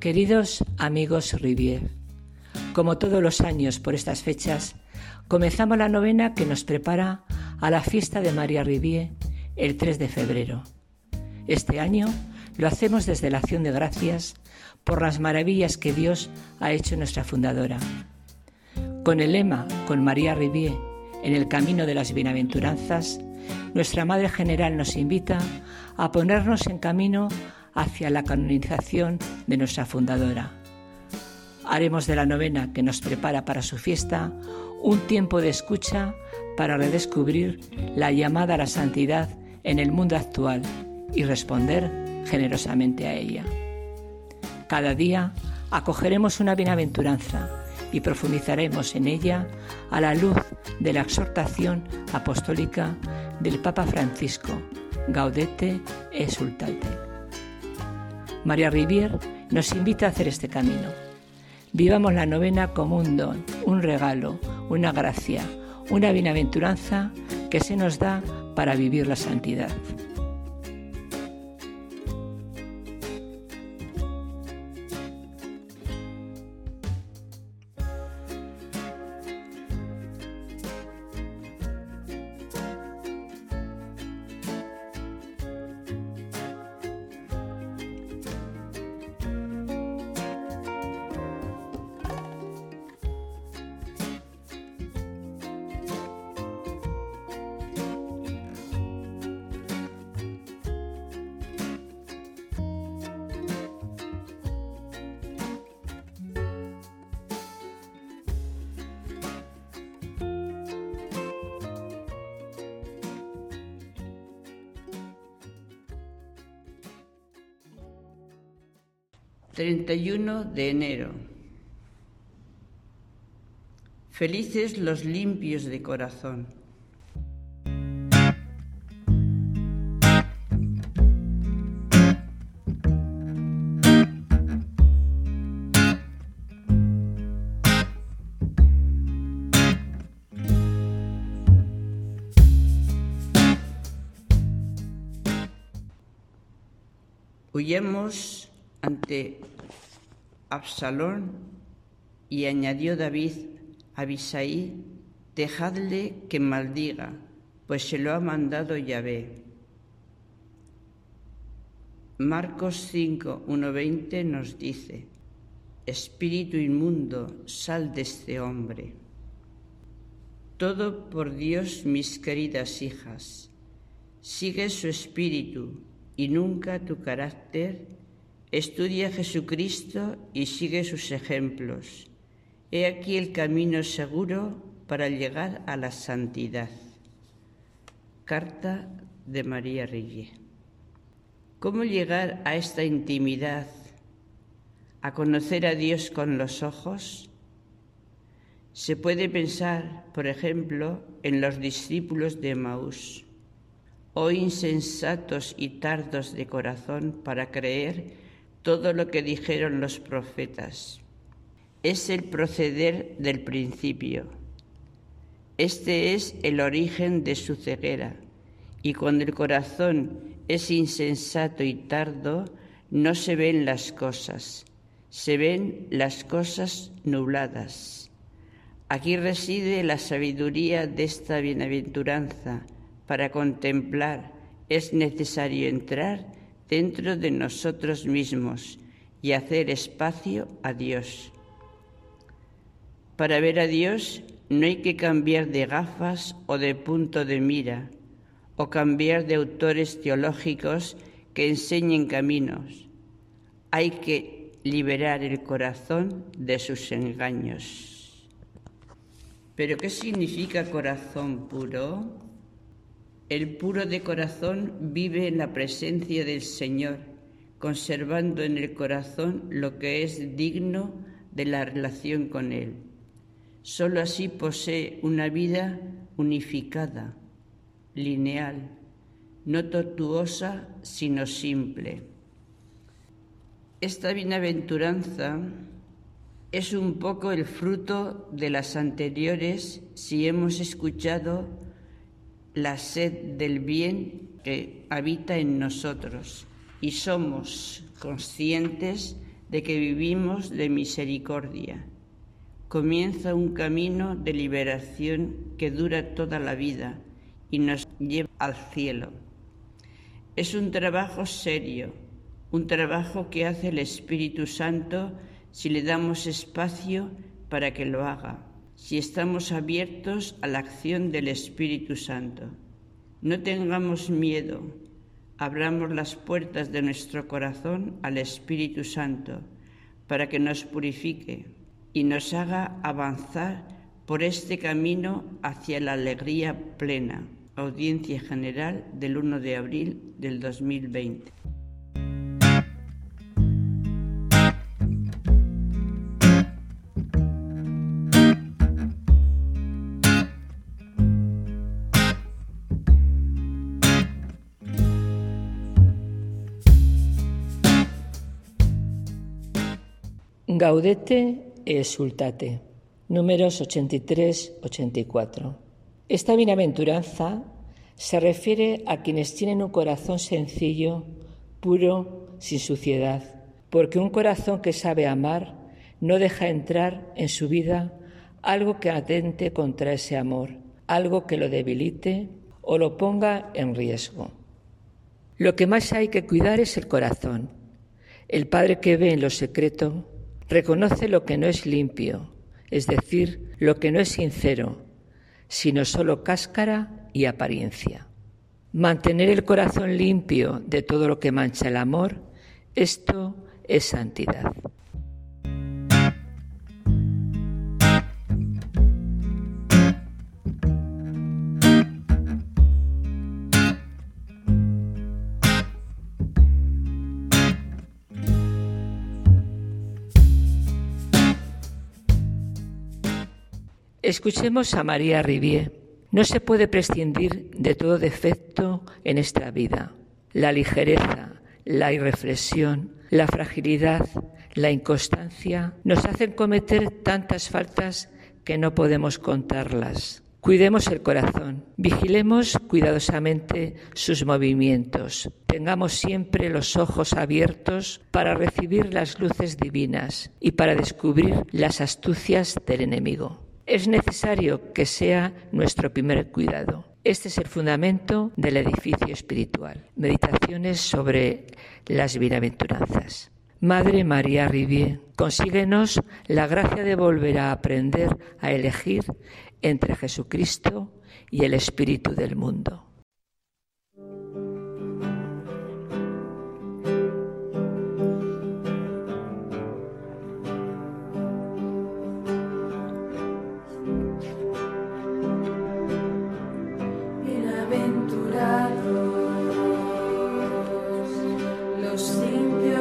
Queridos amigos Rivier, como todos los años por estas fechas, comenzamos la novena que nos prepara a la fiesta de María Rivier el 3 de febrero. Este año lo hacemos desde la acción de gracias por las maravillas que Dios ha hecho nuestra fundadora. Con el lema Con María Rivier en el camino de las bienaventuranzas, nuestra Madre General nos invita a ponernos en camino hacia la canonización de nuestra fundadora. Haremos de la novena que nos prepara para su fiesta un tiempo de escucha para redescubrir la llamada a la santidad en el mundo actual y responder generosamente a ella. Cada día acogeremos una bienaventuranza y profundizaremos en ella a la luz de la exhortación apostólica del Papa Francisco, Gaudete e. María Rivier nos invita a hacer este camino. Vivamos la novena como un don, un regalo, una gracia, una bienaventuranza que se nos da para vivir la santidad. 31 de enero. Felices los limpios de corazón. Huyemos ante Absalón y añadió David a Bisaí, dejadle que maldiga, pues se lo ha mandado Yahvé. Marcos 5, 1-20 nos dice, Espíritu inmundo, sal de este hombre. Todo por Dios, mis queridas hijas. Sigue su espíritu y nunca tu carácter Estudia a Jesucristo y sigue sus ejemplos. He aquí el camino seguro para llegar a la santidad. Carta de María Rille. ¿Cómo llegar a esta intimidad, a conocer a Dios con los ojos? Se puede pensar, por ejemplo, en los discípulos de Maús, o oh insensatos y tardos de corazón para creer todo lo que dijeron los profetas. Es el proceder del principio. Este es el origen de su ceguera, y cuando el corazón es insensato y tardo, no se ven las cosas, se ven las cosas nubladas. Aquí reside la sabiduría de esta bienaventuranza. Para contemplar es necesario entrar dentro de nosotros mismos y hacer espacio a Dios. Para ver a Dios no hay que cambiar de gafas o de punto de mira o cambiar de autores teológicos que enseñen caminos. Hay que liberar el corazón de sus engaños. ¿Pero qué significa corazón puro? El puro de corazón vive en la presencia del Señor, conservando en el corazón lo que es digno de la relación con Él. Solo así posee una vida unificada, lineal, no tortuosa, sino simple. Esta bienaventuranza es un poco el fruto de las anteriores si hemos escuchado la sed del bien que habita en nosotros y somos conscientes de que vivimos de misericordia. Comienza un camino de liberación que dura toda la vida y nos lleva al cielo. Es un trabajo serio, un trabajo que hace el Espíritu Santo si le damos espacio para que lo haga, si estamos abiertos a la acción del Espíritu Santo. No tengamos miedo, abramos las puertas de nuestro corazón al Espíritu Santo para que nos purifique y nos haga avanzar por este camino hacia la alegría plena. Audiencia General del 1 de abril del 2020. Gaudete e exultate. Números 83-84. Esta bienaventuranza se refiere a quienes tienen un corazón sencillo, puro, sin suciedad, porque un corazón que sabe amar no deja entrar en su vida algo que atente contra ese amor, algo que lo debilite o lo ponga en riesgo. Lo que más hay que cuidar es el corazón. El Padre que ve en lo secreto Reconoce lo que no es limpio, es decir, lo que no es sincero, sino solo cáscara y apariencia. Mantener el corazón limpio de todo lo que mancha el amor, esto es santidad. Escuchemos a María Rivier. No se puede prescindir de todo defecto en esta vida. La ligereza, la irreflexión, la fragilidad, la inconstancia nos hacen cometer tantas faltas que no podemos contarlas. Cuidemos el corazón, vigilemos cuidadosamente sus movimientos, tengamos siempre los ojos abiertos para recibir las luces divinas y para descubrir las astucias del enemigo es necesario que sea nuestro primer cuidado. Este es el fundamento del edificio espiritual. Meditaciones sobre las bienaventuranzas. Madre María Rivier, consíguenos la gracia de volver a aprender a elegir entre Jesucristo y el Espíritu del mundo.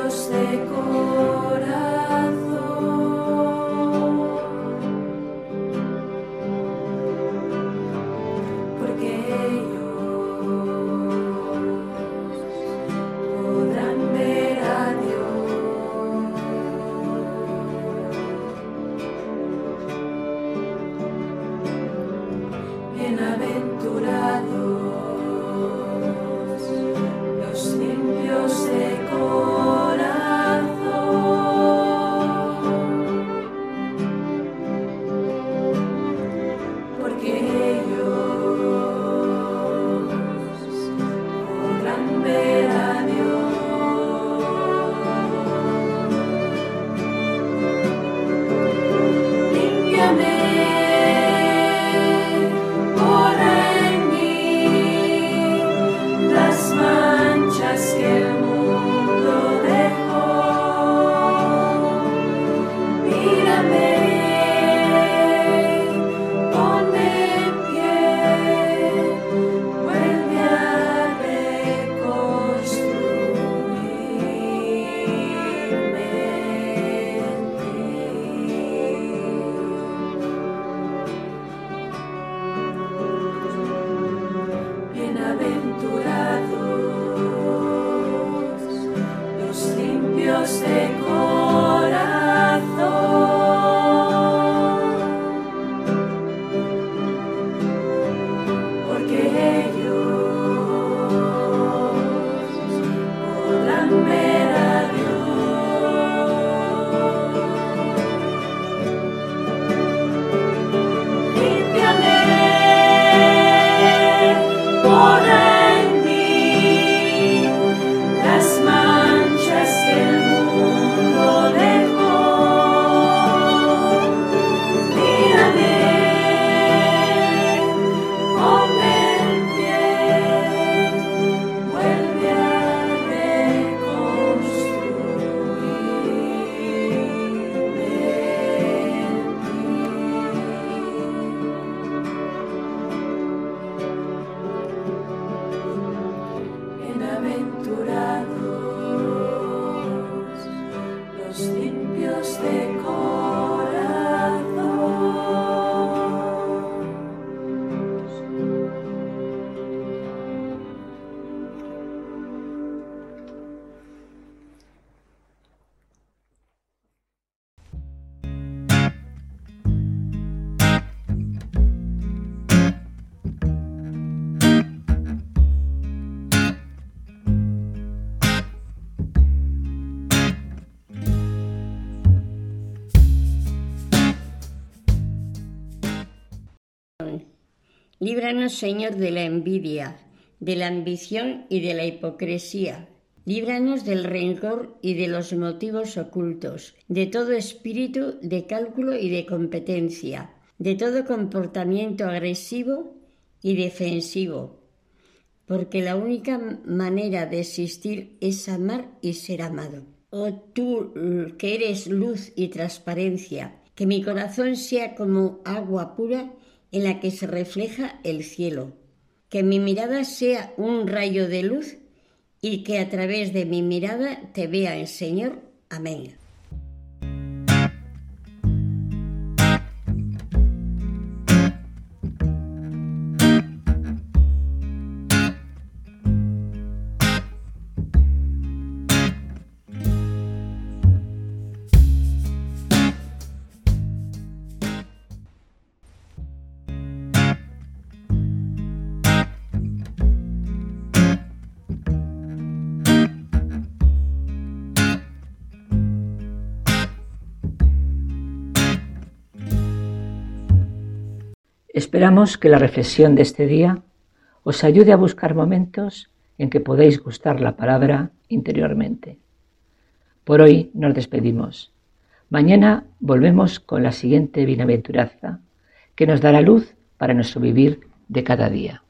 secos. Líbranos, Señor, de la envidia, de la ambición y de la hipocresía. Líbranos del rencor y de los motivos ocultos, de todo espíritu de cálculo y de competencia, de todo comportamiento agresivo y defensivo, porque la única manera de existir es amar y ser amado. Oh tú que eres luz y transparencia, que mi corazón sea como agua pura en la que se refleja el cielo, que mi mirada sea un rayo de luz y que a través de mi mirada te vea el Señor. Amén. Esperamos que la reflexión de este día os ayude a buscar momentos en que podáis gustar la palabra interiormente. Por hoy nos despedimos. Mañana volvemos con la siguiente bienaventuranza que nos dará luz para nuestro vivir de cada día.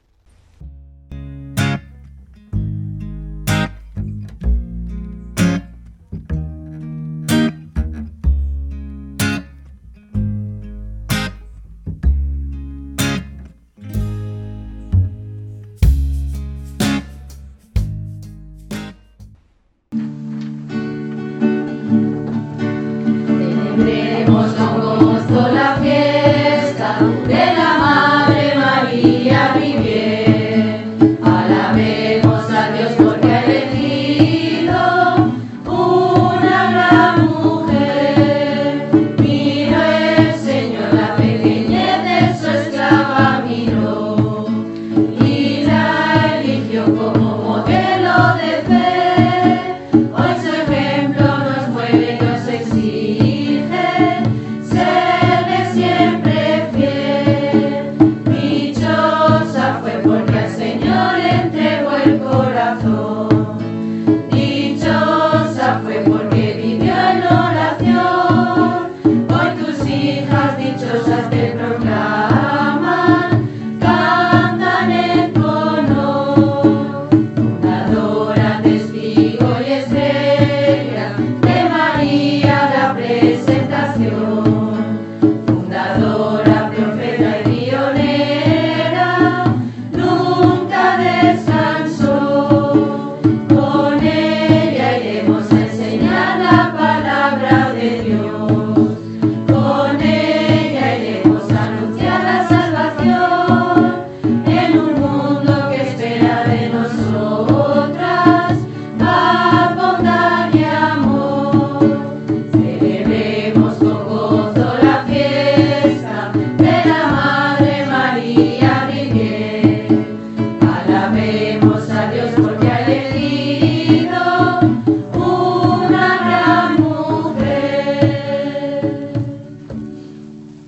Alabemos